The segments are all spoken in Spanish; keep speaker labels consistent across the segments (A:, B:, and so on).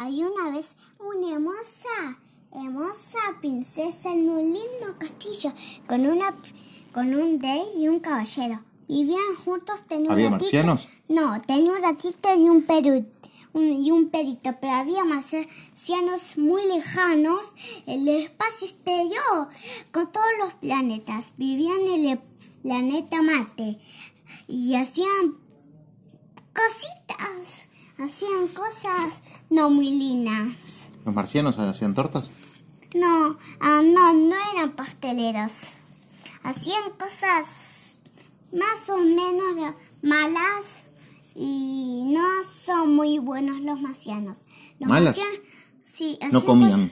A: Había una vez una hermosa, hermosa princesa en un lindo castillo con una con un rey y un caballero. Vivían juntos, tenían
B: ¿Había
A: un gatito.
B: marcianos?
A: No, tenía un gatito y un un- y un perito, pero había marcianos muy lejanos, el espacio exterior, con todos los planetas. Vivían en el planeta Marte y hacían cositas, hacían cosas no muy lindas.
B: ¿Los marcianos hacían tortas?
A: No, ah, no, no eran pasteleros. Hacían cosas más o menos malas y no son muy buenos los marcianos. Los
B: ¿Malas?
A: marcianos, sí,
B: No comían.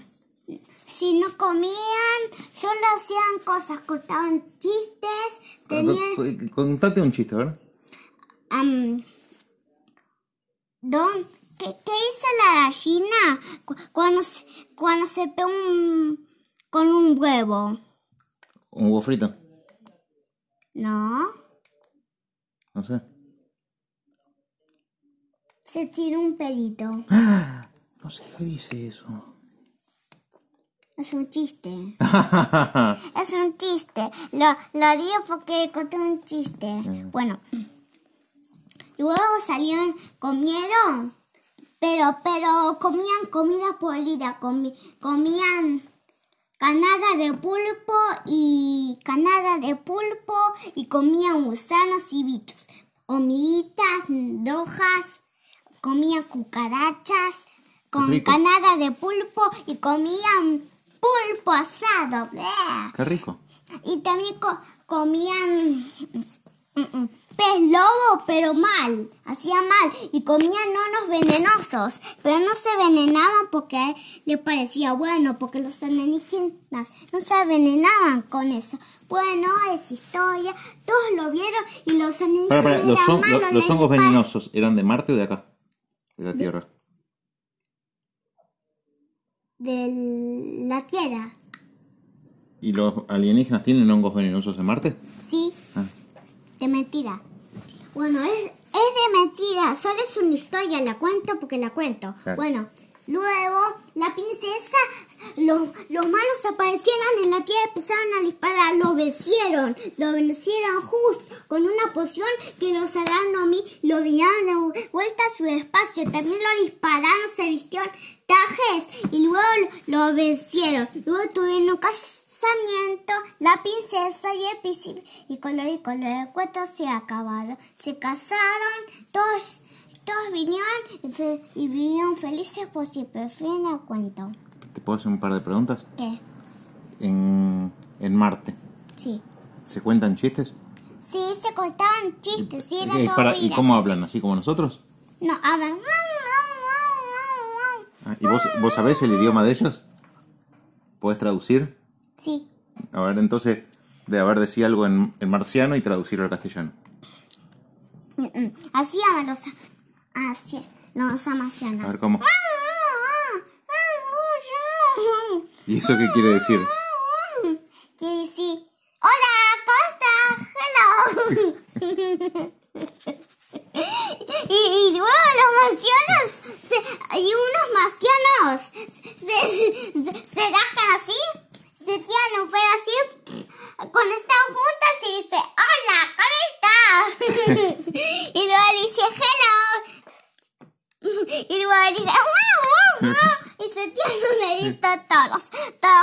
A: cosas- sí, no comían, solo hacían cosas, cortaban chistes, tenían...
B: Contate un chiste, ¿verdad?
A: Am, Don, ¿qué, qué hizo la gallina cu- cuando se, cuando se pegó un- con un huevo?
B: Un huevo frito.
A: No,
B: No sé.
A: se tiró un pelito.
B: No sé qué dice eso.
A: Es un chiste. Es un chiste. Lo, lo haría porque conté un chiste. Bueno. Luego salieron, comieron, pero, pero comían comida podrida. comi- comían canada de pulpo y canada de pulpo y comían gusanos y bichos. Hormiguitas, hojas, comían cucarachas con
B: rico.
A: canada de pulpo y comían pulpo asado.
B: Qué rico.
A: Y también co- comían mm, mm, pez lobo, pero mal, hacían mal. Y comían nonos venenosos, pero no se venenaban porque le parecía bueno, porque los alienígenas no se envenenaban con eso. Bueno, es historia, todos lo vieron y los alienígenas
B: Para, para, los, hon- lo- los hongos venenosos, ¿eran de Marte o de acá? De la Tierra.
A: de la Tierra.
B: ¿Y los alienígenas tienen hongos venenosos de Marte?
A: Sí,
B: Ah.
A: de mentira. Bueno, es, es de mentira, solo es una historia, la cuento porque la cuento.
B: Claro.
A: Bueno, luego la princesa, los, los malos aparecieron en la tierra y empezaron a disparar, lo vencieron, lo vencieron justo con una poción que los mí lo dieron de vuelta a su espacio, también lo dispararon, se vistieron trajes y luego lo, lo vencieron. Luego tuvieron un casamiento, la princesa y el príncipe y con lo y con lo de cuento se acabaron. Se casaron, todos, todos vinieron y, y vivieron felices por siempre. Fin del cuento.
B: ¿Te puedo hacer un par de preguntas?
A: ¿Qué?
B: En, en Marte,
A: Sí.
B: ¿se cuentan chistes?
A: Sí, se contaban chistes, sí, era todo
B: para- ¿Y cómo hablan? ¿Así como nosotros?
A: No, hablan.
B: Ah, ¿Y vos, vos sabés el idioma de ellos? ¿Puedes traducir?
A: Sí.
B: A ver, entonces, de haber decir algo en, en marciano y traducirlo al castellano.
A: Mm, mm. Así hablan los, así, los
B: A
A: amazonas.
B: ver cómo. ¿Y eso qué quiere decir?
A: Que sí. Hola, ¿cómo estás? Hello. y, y luego los marcianos se- y unos marcianos se, se tiran un pelo así, cuando están juntas y dice, hola, ¿cómo estás? Y luego dice, hello. Y luego dice, "Guau, guau, guau", y se tiran un dedito todos, todos